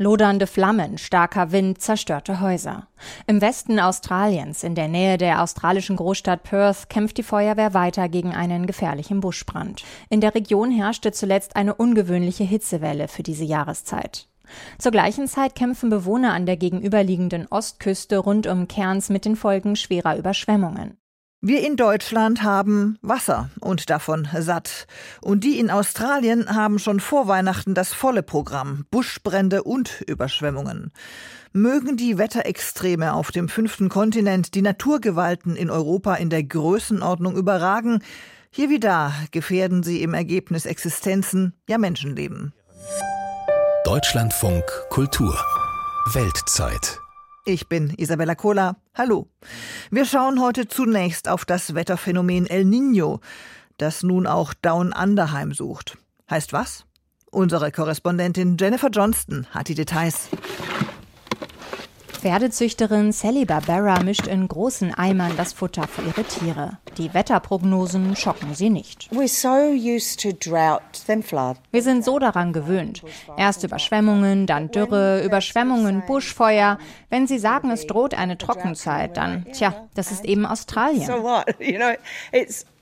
Lodernde Flammen, starker Wind, zerstörte Häuser. Im Westen Australiens, in der Nähe der australischen Großstadt Perth, kämpft die Feuerwehr weiter gegen einen gefährlichen Buschbrand. In der Region herrschte zuletzt eine ungewöhnliche Hitzewelle für diese Jahreszeit. Zur gleichen Zeit kämpfen Bewohner an der gegenüberliegenden Ostküste rund um Cairns mit den Folgen schwerer Überschwemmungen. Wir in Deutschland haben Wasser und davon satt. Und die in Australien haben schon vor Weihnachten das volle Programm. Buschbrände und Überschwemmungen. Mögen die Wetterextreme auf dem fünften Kontinent die Naturgewalten in Europa in der Größenordnung überragen, hier wie da gefährden sie im Ergebnis Existenzen, ja Menschenleben. Deutschlandfunk Kultur Weltzeit ich bin Isabella Kohler. Hallo. Wir schauen heute zunächst auf das Wetterphänomen El Niño, das nun auch Down Under heimsucht. Heißt was? Unsere Korrespondentin Jennifer Johnston hat die Details. Pferdezüchterin Sally Barbera mischt in großen Eimern das Futter für ihre Tiere. Die Wetterprognosen schocken sie nicht. Wir sind so daran gewöhnt. Erst Überschwemmungen, dann Dürre, Überschwemmungen, Buschfeuer. Wenn Sie sagen, es droht eine Trockenzeit, dann, tja, das ist eben Australien.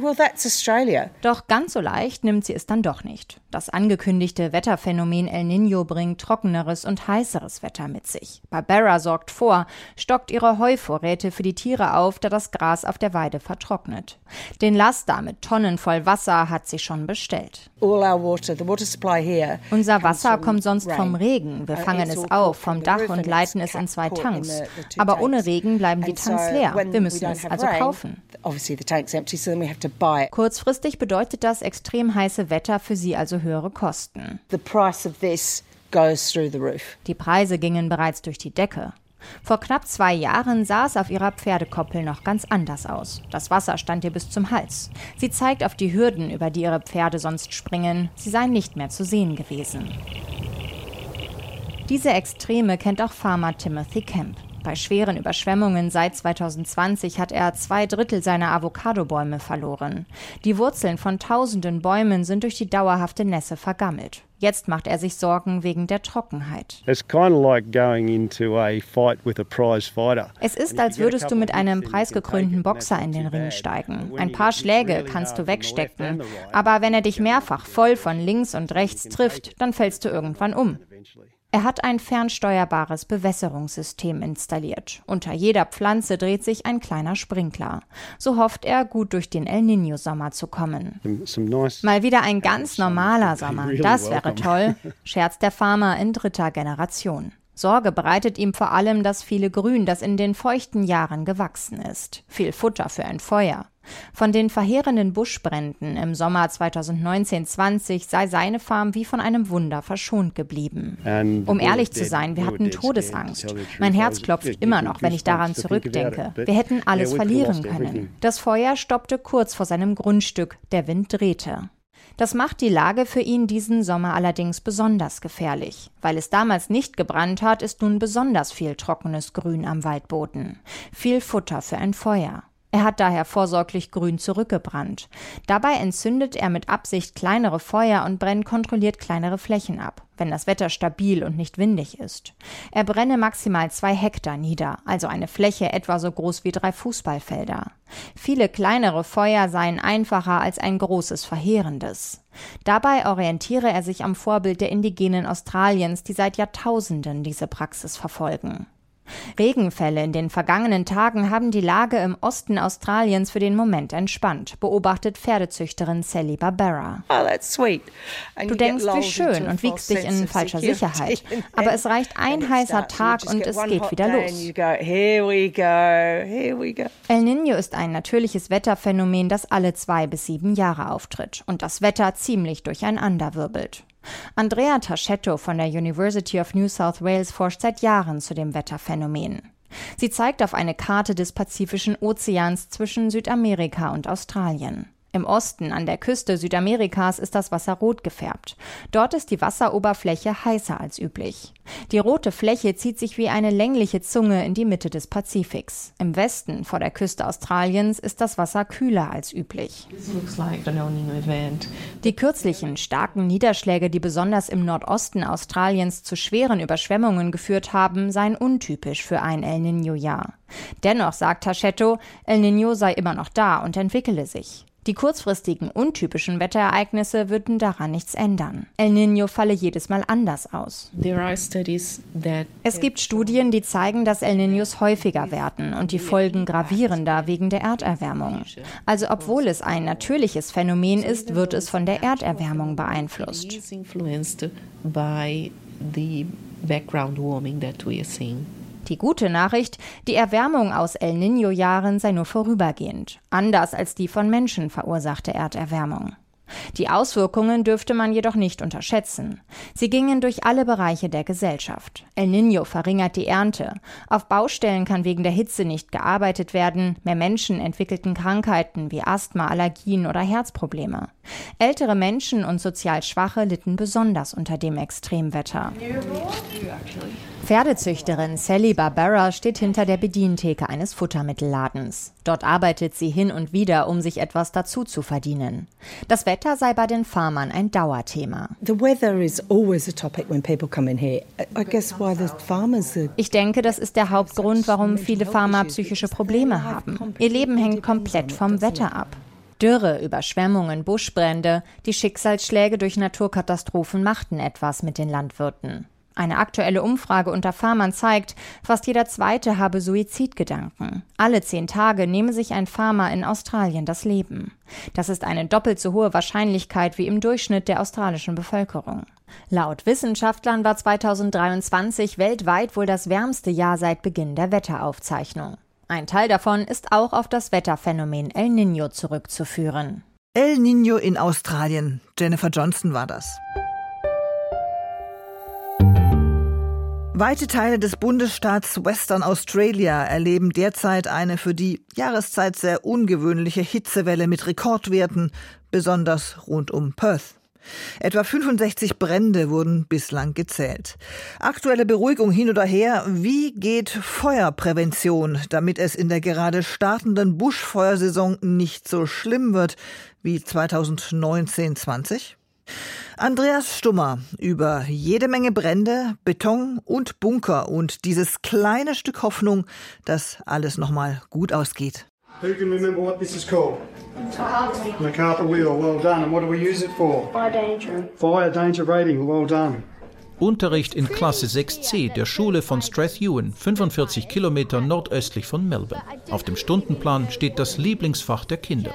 Well, that's Australia. Doch ganz so leicht nimmt sie es dann doch nicht. Das angekündigte Wetterphänomen El Niño bringt trockeneres und heißeres Wetter mit sich. Barbara sorgt vor, stockt ihre Heuvorräte für die Tiere auf, da das Gras auf der Weide vertrocknet. Den Laster mit Tonnen voll Wasser hat sie schon bestellt. Unser Wasser kommt sonst vom Regen. Wir uh, fangen es auf vom Dach und leiten es in zwei Tanks. Aber ohne Regen bleiben die Tanks leer. Wir müssen es also kaufen. Kurzfristig bedeutet das extrem heiße Wetter für sie also höhere Kosten. Die Preise gingen bereits durch die Decke. Vor knapp zwei Jahren sah es auf ihrer Pferdekoppel noch ganz anders aus. Das Wasser stand ihr bis zum Hals. Sie zeigt auf die Hürden, über die ihre Pferde sonst springen. Sie seien nicht mehr zu sehen gewesen. Diese Extreme kennt auch Farmer Timothy Kemp. Bei schweren Überschwemmungen seit 2020 hat er zwei Drittel seiner Avocadobäume verloren. Die Wurzeln von tausenden Bäumen sind durch die dauerhafte Nässe vergammelt. Jetzt macht er sich Sorgen wegen der Trockenheit. Es ist, als würdest du mit einem preisgekrönten Boxer in den Ring steigen. Ein paar Schläge kannst du wegstecken, aber wenn er dich mehrfach voll von links und rechts trifft, dann fällst du irgendwann um. Er hat ein fernsteuerbares Bewässerungssystem installiert. Unter jeder Pflanze dreht sich ein kleiner Sprinkler. So hofft er, gut durch den El Niño-Sommer zu kommen. Mal wieder ein ganz normaler Sommer, das wäre toll, scherzt der Farmer in dritter Generation. Sorge bereitet ihm vor allem das viele Grün, das in den feuchten Jahren gewachsen ist. Viel Futter für ein Feuer. Von den verheerenden Buschbränden im Sommer 2019-20 sei seine Farm wie von einem Wunder verschont geblieben. Um ehrlich zu sein, wir hatten Todesangst. Mein Herz klopft immer noch, wenn ich daran zurückdenke. Wir hätten alles verlieren können. Das Feuer stoppte kurz vor seinem Grundstück, der Wind drehte. Das macht die Lage für ihn diesen Sommer allerdings besonders gefährlich. Weil es damals nicht gebrannt hat, ist nun besonders viel trockenes Grün am Waldboden. Viel Futter für ein Feuer. Er hat daher vorsorglich grün zurückgebrannt. Dabei entzündet er mit Absicht kleinere Feuer und brennt kontrolliert kleinere Flächen ab, wenn das Wetter stabil und nicht windig ist. Er brenne maximal zwei Hektar nieder, also eine Fläche etwa so groß wie drei Fußballfelder. Viele kleinere Feuer seien einfacher als ein großes verheerendes. Dabei orientiere er sich am Vorbild der Indigenen Australiens, die seit Jahrtausenden diese Praxis verfolgen. Regenfälle in den vergangenen Tagen haben die Lage im Osten Australiens für den Moment entspannt, beobachtet Pferdezüchterin Sally Barbera. Oh, du denkst, wie schön und wiegst dich in falscher Sicherheit. Aber es reicht ein heißer Tag und es geht wieder los. El Niño ist ein natürliches Wetterphänomen, das alle zwei bis sieben Jahre auftritt und das Wetter ziemlich durcheinanderwirbelt. Andrea Taschetto von der University of New South Wales forscht seit Jahren zu dem Wetterphänomen. Sie zeigt auf eine Karte des Pazifischen Ozeans zwischen Südamerika und Australien. Im Osten, an der Küste Südamerikas, ist das Wasser rot gefärbt. Dort ist die Wasseroberfläche heißer als üblich. Die rote Fläche zieht sich wie eine längliche Zunge in die Mitte des Pazifiks. Im Westen, vor der Küste Australiens, ist das Wasser kühler als üblich. Die kürzlichen starken Niederschläge, die besonders im Nordosten Australiens zu schweren Überschwemmungen geführt haben, seien untypisch für ein El Niño-Jahr. Dennoch sagt Taschetto, El Niño sei immer noch da und entwickele sich. Die kurzfristigen, untypischen Wetterereignisse würden daran nichts ändern. El Niño falle jedes Mal anders aus. Es gibt Studien, die zeigen, dass El Niños häufiger werden und die Folgen gravierender wegen der Erderwärmung. Also obwohl es ein natürliches Phänomen ist, wird es von der Erderwärmung beeinflusst. Die gute Nachricht, die Erwärmung aus El Niño-Jahren sei nur vorübergehend, anders als die von Menschen verursachte Erderwärmung. Die Auswirkungen dürfte man jedoch nicht unterschätzen. Sie gingen durch alle Bereiche der Gesellschaft. El Niño verringert die Ernte. Auf Baustellen kann wegen der Hitze nicht gearbeitet werden. Mehr Menschen entwickelten Krankheiten wie Asthma, Allergien oder Herzprobleme. Ältere Menschen und sozial Schwache litten besonders unter dem Extremwetter. Pferdezüchterin Sally Barbera steht hinter der Bedientheke eines Futtermittelladens. Dort arbeitet sie hin und wieder, um sich etwas dazu zu verdienen. Das Wetter sei bei den Farmern ein Dauerthema. Ich denke, das ist der Hauptgrund, warum viele Farmer psychische Probleme haben. Ihr Leben hängt komplett vom Wetter ab. Dürre, Überschwemmungen, Buschbrände, die Schicksalsschläge durch Naturkatastrophen machten etwas mit den Landwirten. Eine aktuelle Umfrage unter Farmern zeigt, fast jeder Zweite habe Suizidgedanken. Alle zehn Tage nehme sich ein Farmer in Australien das Leben. Das ist eine doppelt so hohe Wahrscheinlichkeit wie im Durchschnitt der australischen Bevölkerung. Laut Wissenschaftlern war 2023 weltweit wohl das wärmste Jahr seit Beginn der Wetteraufzeichnung. Ein Teil davon ist auch auf das Wetterphänomen El Niño zurückzuführen. El Niño in Australien. Jennifer Johnson war das. Weite Teile des Bundesstaats Western Australia erleben derzeit eine für die Jahreszeit sehr ungewöhnliche Hitzewelle mit Rekordwerten, besonders rund um Perth. Etwa 65 Brände wurden bislang gezählt. Aktuelle Beruhigung hin oder her. Wie geht Feuerprävention, damit es in der gerade startenden Buschfeuersaison nicht so schlimm wird wie 2019-20? Andreas Stummer über jede Menge Brände, Beton und Bunker und dieses kleine Stück Hoffnung, dass alles nochmal gut ausgeht. Who can remember what this is called? MacArthur. MacArthur wheel, well done. And what do we use it for? Fire danger. Fire danger rating, well done. Unterricht in Klasse 6c der Schule von Strathewen, 45 Kilometer nordöstlich von Melbourne. Auf dem Stundenplan steht das Lieblingsfach der Kinder.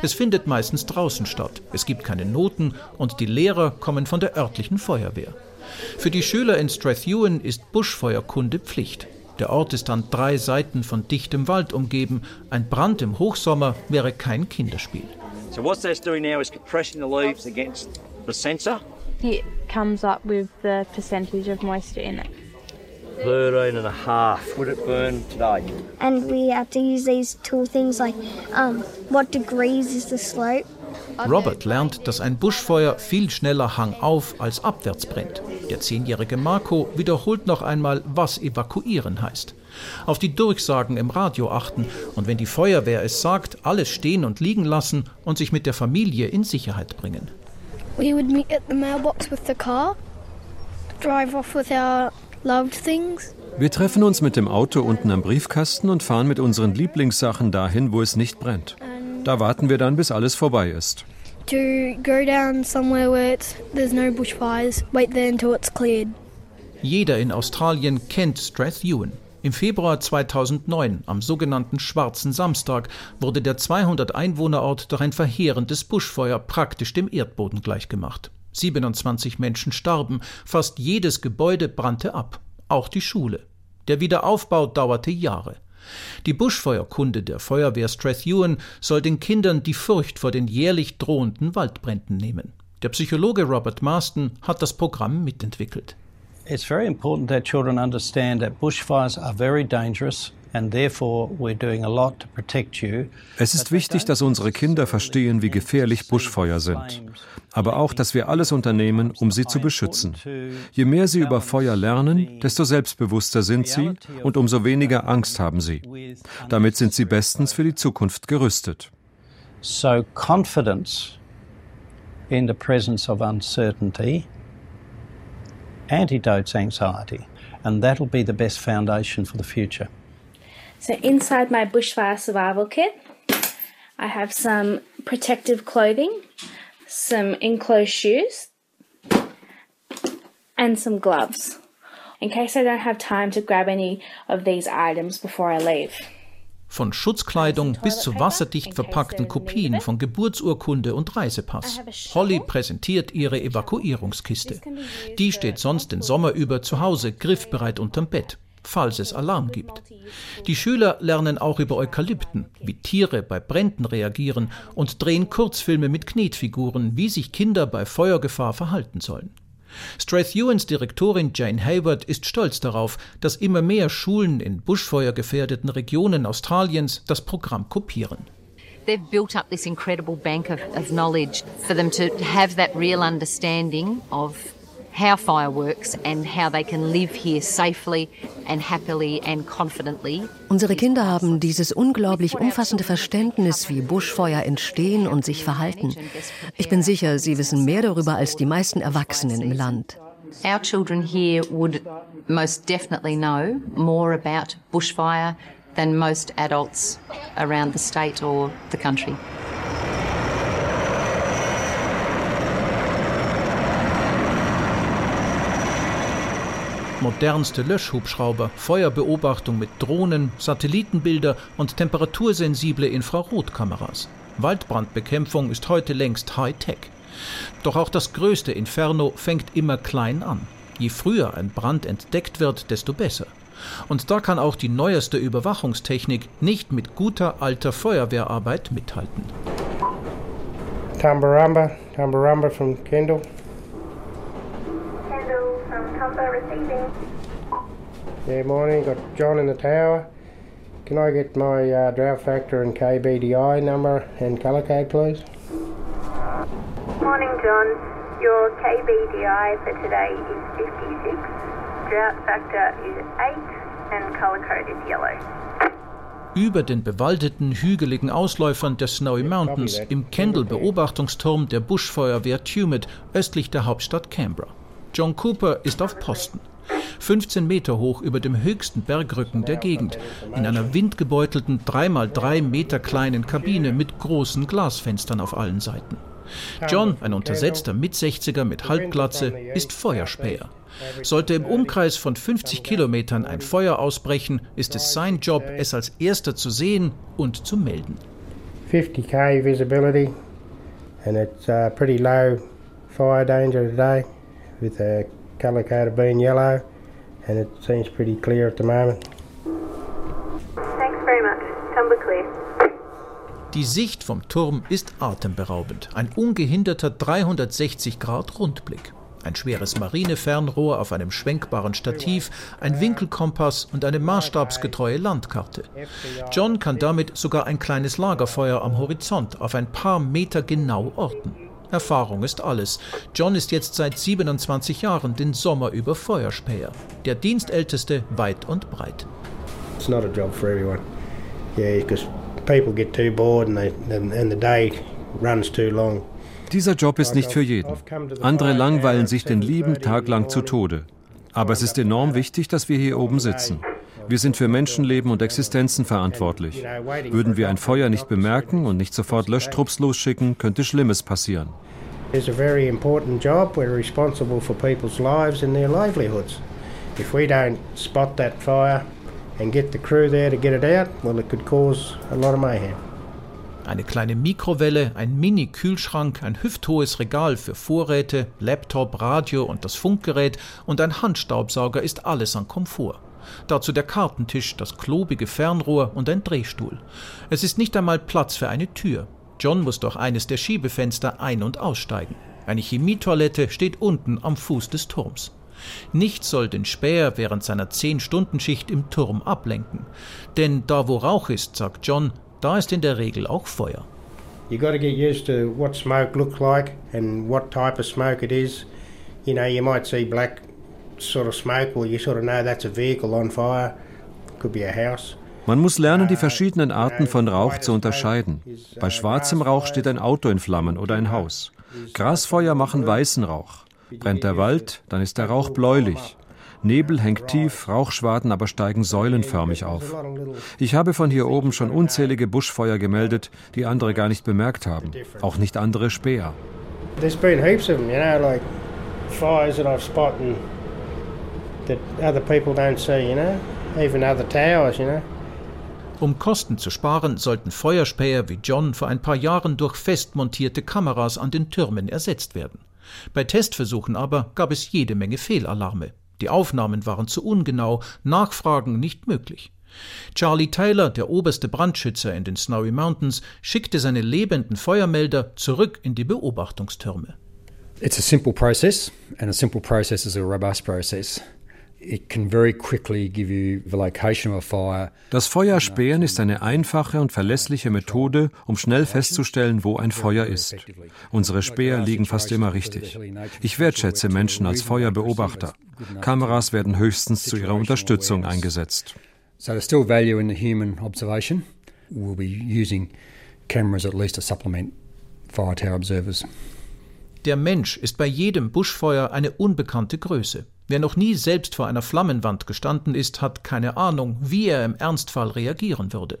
Es findet meistens draußen statt. Es gibt keine Noten und die Lehrer kommen von der örtlichen Feuerwehr. Für die Schüler in Strathewen ist Buschfeuerkunde Pflicht. Der Ort ist an drei Seiten von dichtem Wald umgeben. Ein Brand im Hochsommer wäre kein Kinderspiel. So what that's doing now is compressing the leaves against the sensor it comes up with the percentage of moisture in it. 13 and a half. Would it burn today? And we have to use these tool things like um, what degrees is the slope. Robert lernt, dass ein Buschfeuer viel schneller hangauf als abwärts brennt. Der zehnjährige Marco wiederholt noch einmal, was evakuieren heißt. Auf die Durchsagen im Radio achten und wenn die Feuerwehr es sagt, alles stehen und liegen lassen und sich mit der Familie in Sicherheit bringen. We would meet at the mailbox with the car, drive off with our loved things. Wir treffen uns mit dem Auto unten am Briefkasten und fahren mit unseren Lieblingssachen dahin, wo es nicht brennt. Da warten wir dann, bis alles vorbei ist. To go down somewhere where there's no bushfires, wait there until it's cleared. Jeder in Australien kennt Strathewen. Im Februar 2009, am sogenannten Schwarzen Samstag, wurde der 200-Einwohnerort durch ein verheerendes Buschfeuer praktisch dem Erdboden gleichgemacht. 27 Menschen starben, fast jedes Gebäude brannte ab, auch die Schule. Der Wiederaufbau dauerte Jahre. Die Buschfeuerkunde der Feuerwehr Strathewen soll den Kindern die Furcht vor den jährlich drohenden Waldbränden nehmen. Der Psychologe Robert Marston hat das Programm mitentwickelt. It's very important that children understand that bushfires are very dangerous Es ist wichtig, dass unsere Kinder verstehen, wie gefährlich Buschfeuer sind, aber auch, dass wir alles unternehmen, um sie zu beschützen. Je mehr sie über Feuer lernen, desto selbstbewusster sind sie und umso weniger Angst haben sie. Damit sind sie bestens für die Zukunft gerüstet. So confidence in the presence of uncertainty antidotes anxiety, and that'll be the best foundation for the future. So inside my bushfire survival kit, I have some protective clothing, some enclosed shoes, and some gloves, in case I don't have time to grab any of these items before I leave. Von Schutzkleidung bis zu wasserdicht verpackten Kopien von Geburtsurkunde und Reisepass. Holly präsentiert ihre Evakuierungskiste. Die steht sonst den Sommer über zu Hause griffbereit unterm Bett, falls es Alarm gibt. Die Schüler lernen auch über Eukalypten, wie Tiere bei Bränden reagieren und drehen Kurzfilme mit Knetfiguren, wie sich Kinder bei Feuergefahr verhalten sollen. Strathewens Direktorin Jane Hayward ist stolz darauf, dass immer mehr Schulen in buschfeuergefährdeten Regionen Australiens das Programm kopieren. They've built up this incredible bank of, of knowledge for them to have that real understanding of how fire works and how they can live here safely and happily and confidently. Unsere Kinder haben dieses unglaublich umfassende Verständnis, wie Buschfeuer entstehen und sich verhalten. Ich bin sicher, sie wissen mehr darüber als die meisten Erwachsenen im Land. Our children here would most definitely know more about bushfire than most adults around the state or the country. Modernste Löschhubschrauber, Feuerbeobachtung mit Drohnen, Satellitenbilder und temperatursensible Infrarotkameras. Waldbrandbekämpfung ist heute längst High-Tech. Doch auch das größte Inferno fängt immer klein an. Je früher ein Brand entdeckt wird, desto besser. Und da kann auch die neueste Überwachungstechnik nicht mit guter alter Feuerwehrarbeit mithalten. Tambaramba, Tambaramba from Kendall. Yeah, morning. Got John in the tower. Can I get my uh, drought factor and KBDI number and colour code, please? Morning, John. Your KBDI for today is 56. Drought factor is 8 and colour code is yellow. Über den bewaldeten, hügeligen Ausläufern der Snowy Mountains im Kendall-Beobachtungsturm der Buschfeuerwehr Tumut östlich der Hauptstadt Canberra. John Cooper ist auf Posten. 15 Meter hoch über dem höchsten Bergrücken der Gegend, in einer windgebeutelten 3x3 Meter kleinen Kabine mit großen Glasfenstern auf allen Seiten. John, ein untersetzter Mitsechziger mit Halbglatze, ist Feuerspäher. Sollte im Umkreis von 50 Kilometern ein Feuer ausbrechen, ist es sein Job, es als erster zu sehen und zu melden. 50k visibility and it's uh, pretty low fire danger today with a being yellow and it seems pretty clear at the moment. Thanks very much. Tumble clear. Die Sicht vom Turm ist atemberaubend. Ein ungehinderter 360-Grad-Rundblick. Ein schweres Marinefernrohr auf einem schwenkbaren Stativ, ein Winkelkompass und eine maßstabsgetreue Landkarte. John kann damit sogar ein kleines Lagerfeuer am Horizont auf ein paar Meter genau orten. Erfahrung ist alles. John ist jetzt seit 27 Jahren den Sommer über Feuerspäher. Der Dienstälteste weit und breit. It's not a job for everyone. Yeah, because people get too bored and, they, and the day runs too long. Dieser Job ist nicht für jeden. Andere langweilen sich den lieben Tag lang zu Tode. Aber es ist enorm wichtig, dass wir hier oben sitzen. Wir sind für Menschenleben und Existenzen verantwortlich. Würden wir ein Feuer nicht bemerken und nicht sofort Löschtrupps losschicken, könnte Schlimmes passieren. It's a very important job. We're responsible for people's lives and their livelihoods. If we don't spot that fire and get the crew there to get it out, well, it could cause a lot of mayhem. Eine kleine Mikrowelle, ein Mini-Kühlschrank, ein hüfthohes Regal für Vorräte, Laptop, Radio und das Funkgerät und ein Handstaubsauger ist alles an Komfort. Dazu der Kartentisch, das klobige Fernrohr und ein Drehstuhl. Es ist nicht einmal Platz für eine Tür. John muss durch eines der Schiebefenster ein- und aussteigen. Eine Chemietoilette steht unten am Fuß des Turms. Nichts soll den Späher während seiner 10-Stunden-Schicht im Turm ablenken. Denn da wo Rauch ist, sagt John, da ist in der Regel auch Feuer. You got to get used to what smoke looks like and what type of smoke it is. You know, you might see black sort of smoke, or you sort of know that's a vehicle on fire. Could be a house. Man muss lernen, die verschiedenen Arten von Rauch zu unterscheiden. Bei schwarzem Rauch steht ein Auto in Flammen oder ein Haus. Grasfeuer machen weißen Rauch. Brennt der Wald, dann ist der Rauch bläulich. Nebel hängt tief, Rauchschwaden aber steigen säulenförmig auf. Ich habe von hier oben schon unzählige Buschfeuer gemeldet, die andere gar nicht bemerkt haben. Auch nicht andere Späher. There's been heaps of them, you know, like fires that I've spotted that other people don't see, you know, even other towers, you know. Um Kosten zu sparen, sollten Feuerspäher wie John vor ein paar Jahren durch fest montierte Kameras an den Türmen ersetzt werden. Bei Testversuchen aber gab es jede Menge Fehlalarme. Die Aufnahmen waren zu ungenau, Nachfragen nicht möglich. Charlie Taylor, der oberste Brandschützer in den Snowy Mountains, schickte seine lebenden Feuermelder zurück in die Beobachtungstürme. It's a simple process, and a simple process is a robust process. Das Feuerspähen ist eine einfache und verlässliche Methode, um schnell festzustellen, wo ein Feuer ist. Unsere Späher liegen fast immer richtig. Ich wertschätze Menschen als Feuerbeobachter. Kameras werden höchstens zu ihrer Unterstützung eingesetzt. So there's still value in the human observation. We'll be using cameras at least to supplement fire tower observers. Der Mensch ist bei jedem Buschfeuer eine unbekannte Größe. Wer noch nie selbst vor einer Flammenwand gestanden ist, hat keine Ahnung, wie er im Ernstfall reagieren würde.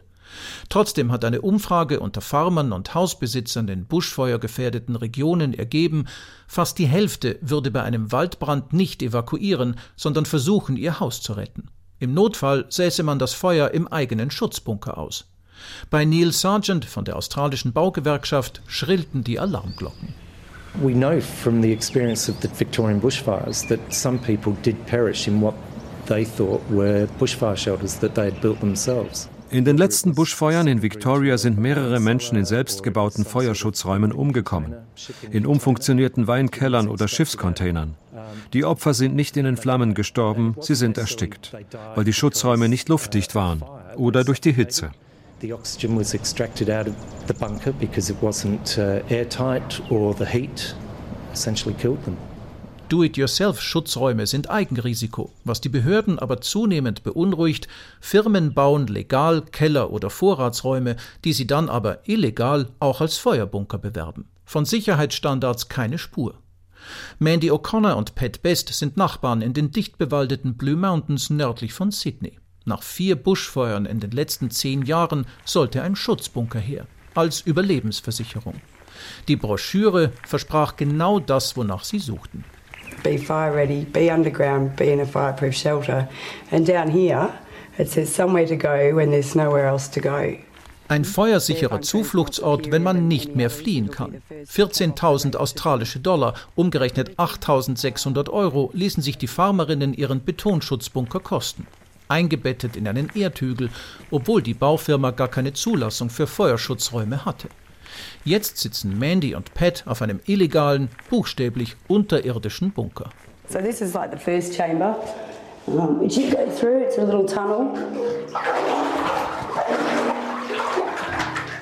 Trotzdem hat eine Umfrage unter Farmern und Hausbesitzern in buschfeuergefährdeten Regionen ergeben, fast die Hälfte würde bei einem Waldbrand nicht evakuieren, sondern versuchen, ihr Haus zu retten. Im Notfall säße man das Feuer im eigenen Schutzbunker aus. Bei Neil Sargent von der australischen Baugewerkschaft schrillten die Alarmglocken. We know from the experience of the Victorian bushfires that some people did perish in what they thought were bushfire shelters that they had built themselves. In den letzten Buschfeuern in Victoria sind mehrere Menschen in selbstgebauten Feuerschutzräumen umgekommen, in umfunktionierten Weinkellern oder Schiffscontainern. Die Opfer sind nicht in den Flammen gestorben, sie sind erstickt, weil die Schutzräume nicht luftdicht waren oder durch die Hitze. The oxygen was extracted out of the bunker because it wasn't uh, airtight or the heat essentially killed them. Do-it-yourself-Schutzräume sind Eigenrisiko. Was die Behörden aber zunehmend beunruhigt, Firmen bauen legal Keller- oder Vorratsräume, die sie dann aber illegal auch als Feuerbunker bewerben. Von Sicherheitsstandards keine Spur. Mandy O'Connor und Pat Best sind Nachbarn in den dicht bewaldeten Blue Mountains nördlich von Sydney. Nach vier Buschfeuern in den letzten zehn Jahren sollte ein Schutzbunker her, als Überlebensversicherung. Die Broschüre versprach genau das, wonach sie suchten. Be fire ready, be underground, be in a fireproof shelter. And down here, it says somewhere to go when there's nowhere else to go. Ein feuersicherer Zufluchtsort, wenn man nicht mehr fliehen kann. 14.000 australische Dollar, umgerechnet 8.600 Euro, ließen sich die Farmerinnen ihren Betonschutzbunker kosten eingebettet in einen Erdhügel, obwohl die Baufirma gar keine Zulassung für Feuerschutzräume hatte. Jetzt sitzen Mandy und Pat auf einem illegalen, buchstäblich unterirdischen Bunker. So this is like the first chamber, um, which you go through. It's a little tunnel.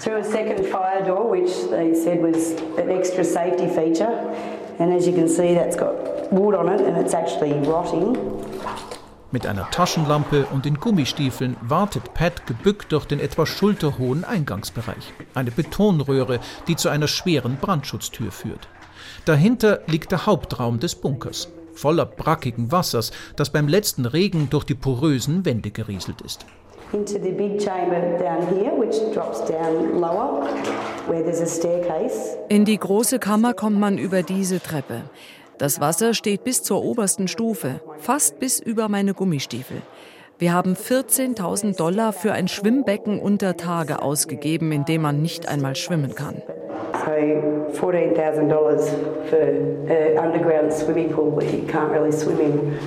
Through a second fire door, which they said was an extra safety feature. And as you can see, that's got wood on it and it's actually rotting. Mit einer Taschenlampe und in Gummistiefeln wartet Pat gebückt durch den etwa schulterhohen Eingangsbereich. Eine Betonröhre, die zu einer schweren Brandschutztür führt. Dahinter liegt der Hauptraum des Bunkers, voller brackigen Wassers, das beim letzten Regen durch die porösen Wände gerieselt ist. In die große Kammer kommt man über diese Treppe. Das Wasser steht bis zur obersten Stufe, fast bis über meine Gummistiefel. Wir haben 14.000 Dollar für ein Schwimmbecken unter Tage ausgegeben, in dem man nicht einmal schwimmen kann. So $14,000 for an underground swimming pool where you can't really swim in.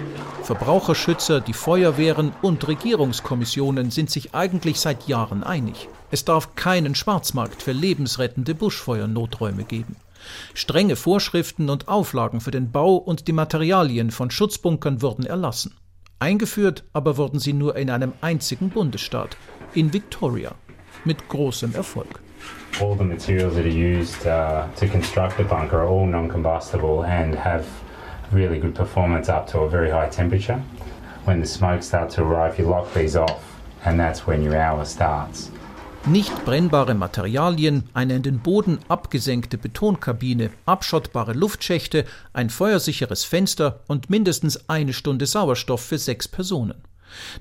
Verbraucherschützer, die Feuerwehren und Regierungskommissionen sind sich eigentlich seit Jahren einig. Es darf keinen Schwarzmarkt für lebensrettende Buschfeuernoträume geben. Strenge Vorschriften und Auflagen für den Bau und die Materialien von Schutzbunkern wurden erlassen. Eingeführt aber wurden sie nur in einem einzigen Bundesstaat, in Victoria, mit großem Erfolg. All the materials that are used uh, to construct the bunker are all non-combustible and have really good performance up to a very high temperature. When the smoke starts to arrive, you lock these off and that's when your hour starts. Nicht brennbare Materialien, eine in den Boden abgesenkte Betonkabine, abschottbare Luftschächte, ein feuersicheres Fenster und mindestens eine Stunde Sauerstoff für sechs Personen.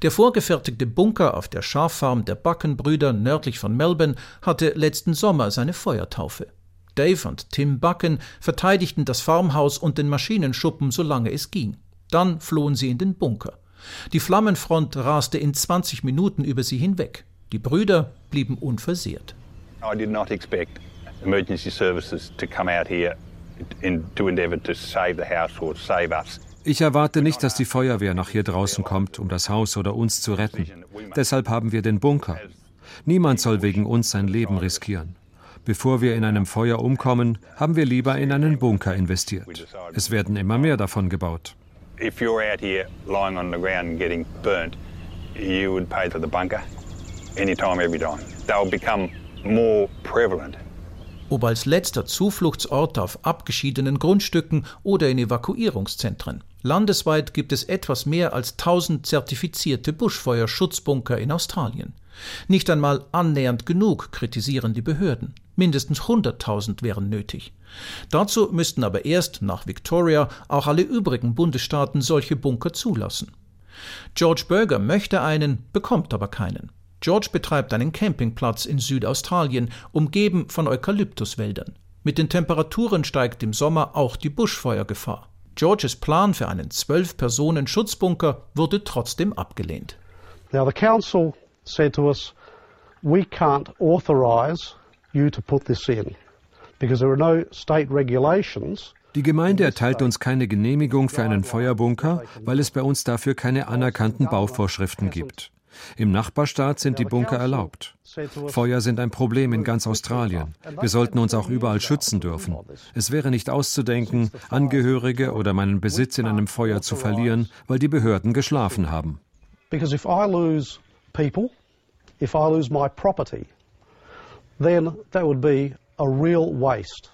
Der vorgefertigte Bunker auf der Schaffarm der Buckenbrüder nördlich von Melbourne hatte letzten Sommer seine Feuertaufe. Dave und Tim Bucken verteidigten das Farmhaus und den Maschinenschuppen, solange es ging. Dann flohen sie in den Bunker. Die Flammenfront raste in 20 Minuten über sie hinweg. Die Brüder blieben unversehrt. I did not expect emergency services to come out here in, to endeavor to save the house or save us. Ich erwarte nicht, dass die Feuerwehr nach hier draußen kommt, um das Haus oder uns zu retten. Deshalb haben wir den Bunker. Niemand soll wegen uns sein Leben riskieren. Bevor wir in einem Feuer umkommen, haben wir lieber in einen Bunker investiert. Es werden immer mehr davon gebaut. If you're out here lying on the ground and getting burnt, you would pay to the bunker anytime, every time. They'll become more prevalent. Ob als letzter Zufluchtsort auf abgeschiedenen Grundstücken oder in Evakuierungszentren. Landesweit gibt es etwas mehr als 1000 zertifizierte Buschfeuerschutzbunker in Australien. Nicht einmal annähernd genug, kritisieren die Behörden. Mindestens 100.000 wären nötig. Dazu müssten aber erst nach Victoria auch alle übrigen Bundesstaaten solche Bunker zulassen. George Berger möchte einen, bekommt aber keinen. George betreibt einen Campingplatz in Südaustralien, umgeben von Eukalyptuswäldern. Mit den Temperaturen steigt im Sommer auch die Buschfeuergefahr. Georges Plan für einen Zwölf-Personen-Schutzbunker wurde trotzdem abgelehnt. Now the council said to us, we can't authorize you to put this in because there are no state regulations die Gemeinde erteilt uns keine Genehmigung für einen Feuerbunker, weil es bei uns dafür keine anerkannten Bauvorschriften gibt. Im Nachbarstaat sind die Bunker erlaubt. Feuer sind ein Problem in ganz Australien. Wir sollten uns auch überall schützen dürfen. Es wäre nicht auszudenken, Angehörige oder meinen Besitz in einem Feuer zu verlieren, weil die Behörden geschlafen haben. Because if I lose people, if I lose my property, then that would be a real waste.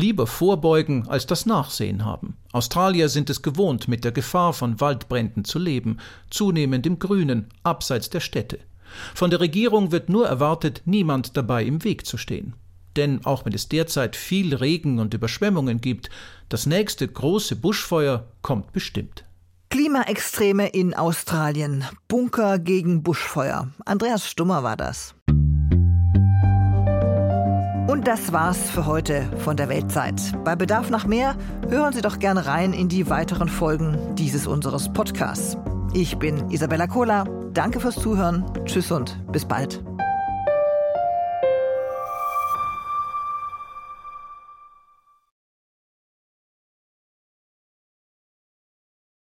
Lieber vorbeugen als das Nachsehen haben. Australier sind es gewohnt, mit der Gefahr von Waldbränden zu leben, zunehmend im Grünen, abseits der Städte. Von der Regierung wird nur erwartet, niemand dabei im Weg zu stehen. Denn auch wenn es derzeit viel Regen und Überschwemmungen gibt, das nächste große Buschfeuer kommt bestimmt. Klimaextreme in Australien. Bunker gegen Buschfeuer. Andreas Stummer war das. Und das war's für heute von der Weltzeit. Bei Bedarf nach mehr hören Sie doch gerne rein in die weiteren Folgen dieses unseres Podcasts. Ich bin Isabella Kohler. Danke fürs Zuhören. Tschüss und bis bald.